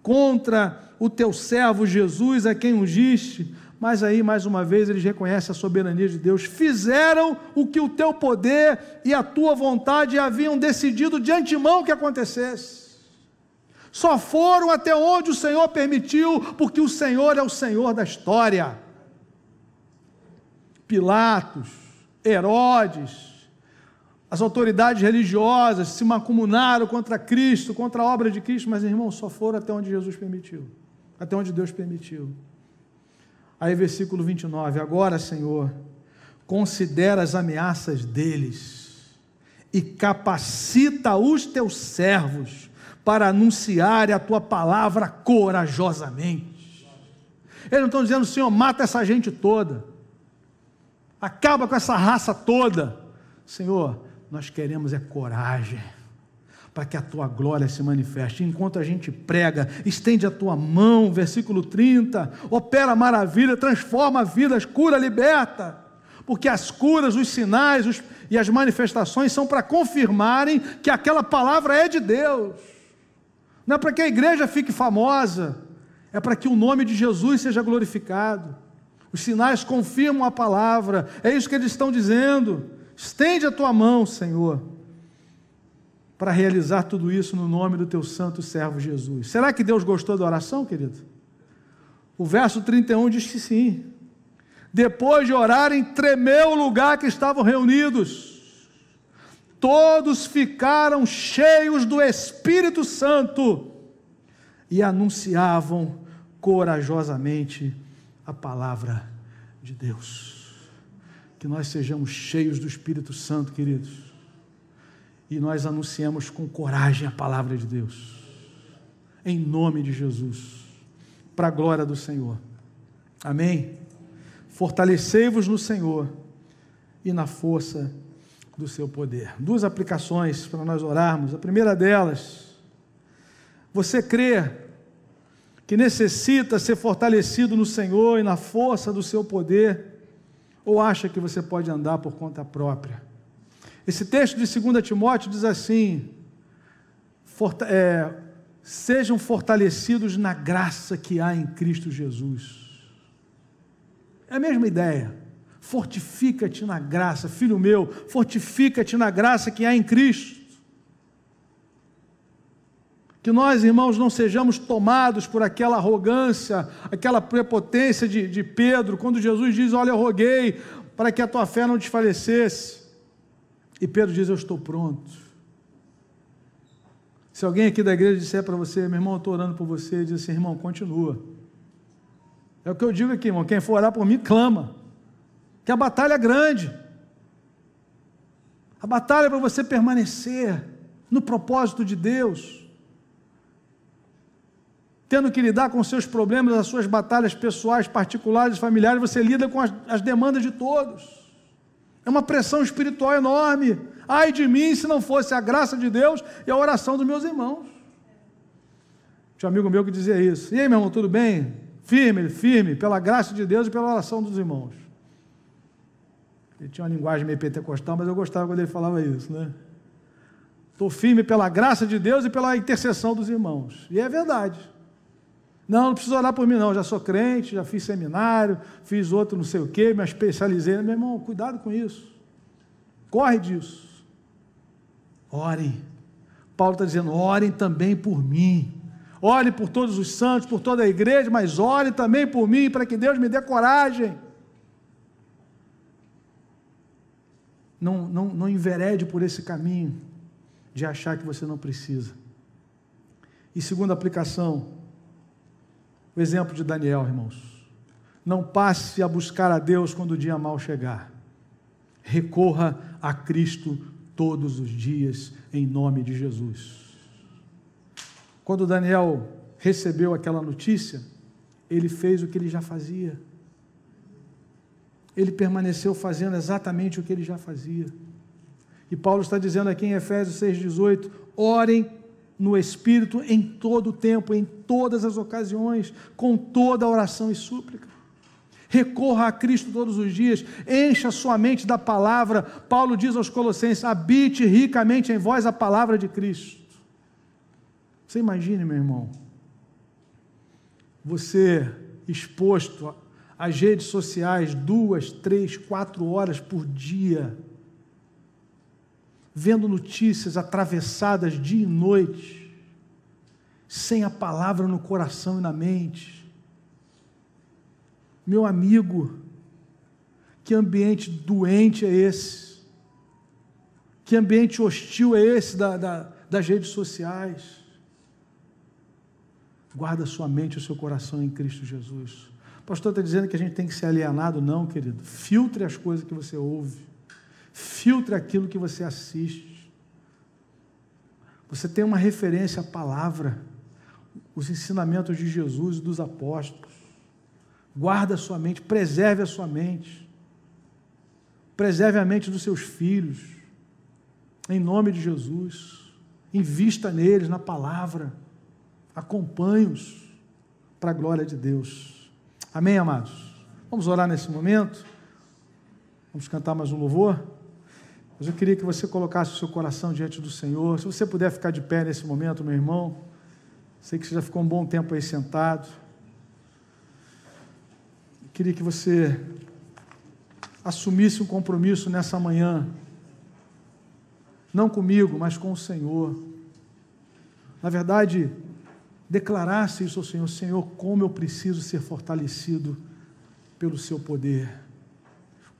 contra o teu servo Jesus, a quem ungiste. Mas aí, mais uma vez, eles reconhecem a soberania de Deus. Fizeram o que o teu poder e a tua vontade haviam decidido de antemão que acontecesse. Só foram até onde o Senhor permitiu, porque o Senhor é o Senhor da história. Pilatos, Herodes, as autoridades religiosas se macumunaram contra Cristo, contra a obra de Cristo, mas irmãos, só foram até onde Jesus permitiu, até onde Deus permitiu. Aí, versículo 29, agora, Senhor, considera as ameaças deles e capacita os teus servos para anunciar a tua palavra corajosamente. Eles não estão dizendo, Senhor, mata essa gente toda, acaba com essa raça toda. Senhor, nós queremos é coragem, para que a tua glória se manifeste. Enquanto a gente prega, estende a tua mão, versículo 30, opera maravilha, transforma vidas, cura, liberta. Porque as curas, os sinais os, e as manifestações são para confirmarem que aquela palavra é de Deus. Não é para que a igreja fique famosa, é para que o nome de Jesus seja glorificado. Os sinais confirmam a palavra, é isso que eles estão dizendo. Estende a tua mão, Senhor, para realizar tudo isso no nome do teu santo servo Jesus. Será que Deus gostou da oração, querido? O verso 31 diz que sim. Depois de orarem, tremeu o lugar que estavam reunidos todos ficaram cheios do Espírito Santo e anunciavam corajosamente a palavra de Deus. Que nós sejamos cheios do Espírito Santo, queridos, e nós anunciamos com coragem a palavra de Deus, em nome de Jesus, para a glória do Senhor. Amém? Fortalecei-vos no Senhor e na força do seu poder. Duas aplicações para nós orarmos. A primeira delas, você crê que necessita ser fortalecido no Senhor e na força do seu poder, ou acha que você pode andar por conta própria? Esse texto de 2 Timóteo diz assim: é, sejam fortalecidos na graça que há em Cristo Jesus. É a mesma ideia. Fortifica-te na graça, filho meu, fortifica-te na graça que há em Cristo. Que nós, irmãos, não sejamos tomados por aquela arrogância, aquela prepotência de, de Pedro, quando Jesus diz: Olha, eu roguei para que a tua fé não desfalecesse. E Pedro diz: Eu estou pronto. Se alguém aqui da igreja disser para você, meu irmão, eu estou orando por você, diz assim, irmão, continua. É o que eu digo aqui, irmão, quem for orar por mim, clama que a batalha é grande. A batalha é para você permanecer no propósito de Deus, tendo que lidar com seus problemas, as suas batalhas pessoais, particulares, familiares, você lida com as, as demandas de todos. É uma pressão espiritual enorme. Ai de mim se não fosse a graça de Deus e a oração dos meus irmãos. Tinha um amigo meu que dizia isso. E aí, meu irmão, tudo bem? Firme, firme, pela graça de Deus e pela oração dos irmãos. Ele tinha uma linguagem meio pentecostal, mas eu gostava quando ele falava isso, né? Estou firme pela graça de Deus e pela intercessão dos irmãos. E é verdade. Não, não precisa orar por mim, não. Eu já sou crente, já fiz seminário, fiz outro não sei o quê, me especializei. Meu irmão, cuidado com isso. Corre disso. Orem. Paulo está dizendo: orem também por mim. Ore por todos os santos, por toda a igreja, mas ore também por mim, para que Deus me dê coragem. Não, não, não enverede por esse caminho de achar que você não precisa. E segunda aplicação, o exemplo de Daniel, irmãos. Não passe a buscar a Deus quando o dia mal chegar. Recorra a Cristo todos os dias, em nome de Jesus. Quando Daniel recebeu aquela notícia, ele fez o que ele já fazia. Ele permaneceu fazendo exatamente o que ele já fazia. E Paulo está dizendo aqui em Efésios 6,18: orem no Espírito em todo o tempo, em todas as ocasiões, com toda oração e súplica. Recorra a Cristo todos os dias, encha sua mente da palavra. Paulo diz aos Colossenses: habite ricamente em vós a palavra de Cristo. Você imagine, meu irmão, você exposto às redes sociais duas, três, quatro horas por dia vendo notícias atravessadas dia e noite, sem a palavra no coração e na mente. Meu amigo, que ambiente doente é esse? Que ambiente hostil é esse da, da, das redes sociais? Guarda sua mente e o seu coração em Cristo Jesus. O pastor está dizendo que a gente tem que ser alienado, não, querido. Filtre as coisas que você ouve. Filtre aquilo que você assiste. Você tem uma referência à palavra, os ensinamentos de Jesus e dos apóstolos. Guarda a sua mente, preserve a sua mente. Preserve a mente dos seus filhos. Em nome de Jesus. Invista neles, na palavra. Acompanhe-os para a glória de Deus. Amém, amados? Vamos orar nesse momento? Vamos cantar mais um louvor? Mas eu queria que você colocasse o seu coração diante do Senhor. Se você puder ficar de pé nesse momento, meu irmão. Sei que você já ficou um bom tempo aí sentado. Eu queria que você assumisse um compromisso nessa manhã. Não comigo, mas com o Senhor. Na verdade, declarasse isso ao Senhor: Senhor, como eu preciso ser fortalecido pelo Seu poder.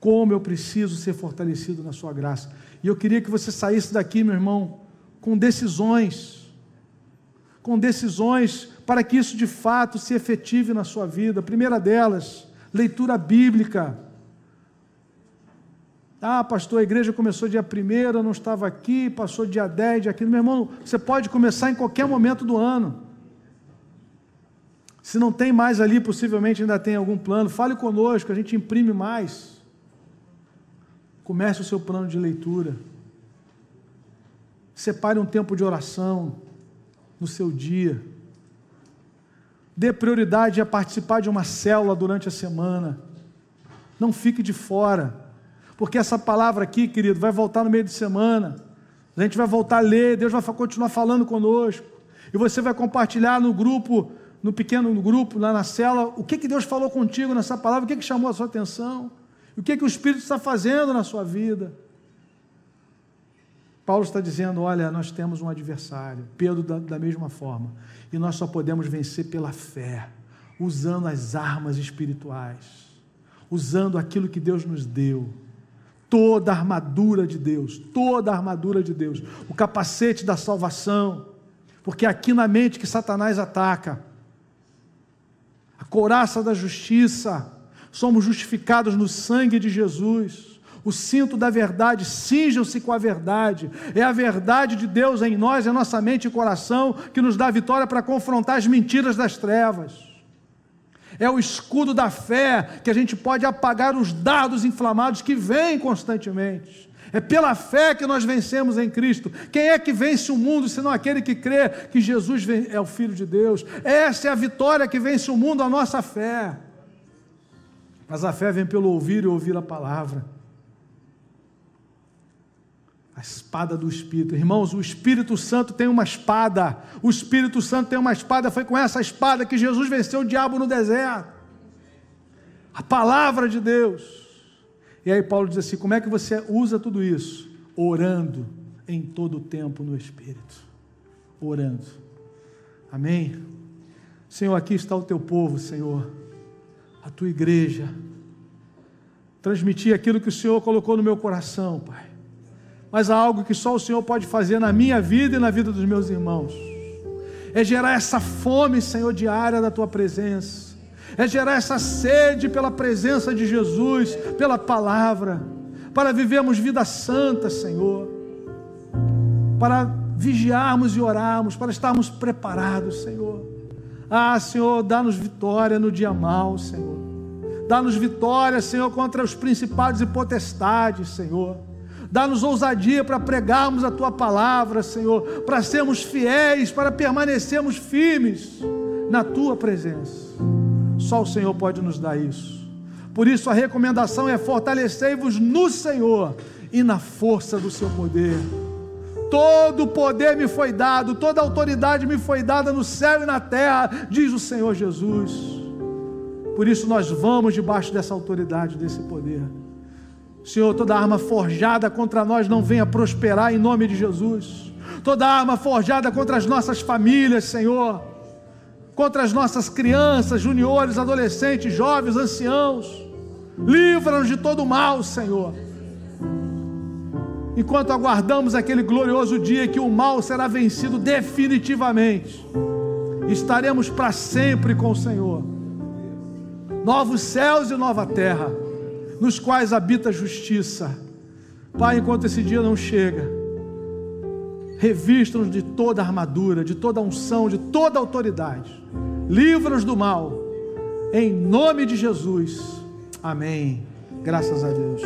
Como eu preciso ser fortalecido na Sua graça. E eu queria que você saísse daqui, meu irmão, com decisões, com decisões para que isso de fato se efetive na sua vida. A primeira delas, leitura bíblica. Ah, pastor, a igreja começou dia 1, eu não estava aqui, passou dia 10, dia 15. Meu irmão, você pode começar em qualquer momento do ano. Se não tem mais ali, possivelmente ainda tem algum plano, fale conosco, a gente imprime mais. Comece o seu plano de leitura. Separe um tempo de oração no seu dia. Dê prioridade a participar de uma célula durante a semana. Não fique de fora. Porque essa palavra aqui, querido, vai voltar no meio de semana. A gente vai voltar a ler, Deus vai continuar falando conosco. E você vai compartilhar no grupo, no pequeno grupo, lá na cela, o que, que Deus falou contigo nessa palavra, o que, que chamou a sua atenção. O que, é que o Espírito está fazendo na sua vida? Paulo está dizendo: olha, nós temos um adversário, Pedro, da, da mesma forma, e nós só podemos vencer pela fé, usando as armas espirituais, usando aquilo que Deus nos deu, toda a armadura de Deus, toda a armadura de Deus, o capacete da salvação, porque é aqui na mente que Satanás ataca, a couraça da justiça, somos justificados no sangue de Jesus. O cinto da verdade, cinjam-se com a verdade. É a verdade de Deus em nós, em nossa mente e coração, que nos dá vitória para confrontar as mentiras das trevas. É o escudo da fé que a gente pode apagar os dardos inflamados que vêm constantemente. É pela fé que nós vencemos em Cristo. Quem é que vence o mundo senão aquele que crê que Jesus é o Filho de Deus? Essa é a vitória que vence o mundo, a nossa fé. Mas a fé vem pelo ouvir e ouvir a palavra. A espada do Espírito. Irmãos, o Espírito Santo tem uma espada. O Espírito Santo tem uma espada. Foi com essa espada que Jesus venceu o diabo no deserto. A palavra de Deus. E aí Paulo diz assim: como é que você usa tudo isso? Orando em todo o tempo no Espírito. Orando. Amém? Senhor, aqui está o teu povo, Senhor. A tua igreja. Transmitir aquilo que o Senhor colocou no meu coração, Pai mas há algo que só o Senhor pode fazer na minha vida e na vida dos meus irmãos. É gerar essa fome, Senhor, diária da tua presença. É gerar essa sede pela presença de Jesus, pela palavra, para vivermos vida santa, Senhor. Para vigiarmos e orarmos, para estarmos preparados, Senhor. Ah, Senhor, dá-nos vitória no dia mau, Senhor. Dá-nos vitória, Senhor, contra os principados e potestades, Senhor. Dá-nos ousadia para pregarmos a tua palavra, Senhor, para sermos fiéis, para permanecermos firmes na tua presença. Só o Senhor pode nos dar isso. Por isso a recomendação é fortalecei-vos no Senhor e na força do seu poder. Todo o poder me foi dado, toda a autoridade me foi dada no céu e na terra, diz o Senhor Jesus. Por isso nós vamos debaixo dessa autoridade, desse poder. Senhor, toda arma forjada contra nós não venha prosperar em nome de Jesus. Toda arma forjada contra as nossas famílias, Senhor, contra as nossas crianças, juniores, adolescentes, jovens, anciãos, livra-nos de todo mal, Senhor. Enquanto aguardamos aquele glorioso dia que o mal será vencido definitivamente, estaremos para sempre com o Senhor. Novos céus e nova terra nos quais habita a justiça. Pai, enquanto esse dia não chega, revista-nos de toda a armadura, de toda a unção, de toda a autoridade. Livra-nos do mal, em nome de Jesus. Amém. Graças a Deus.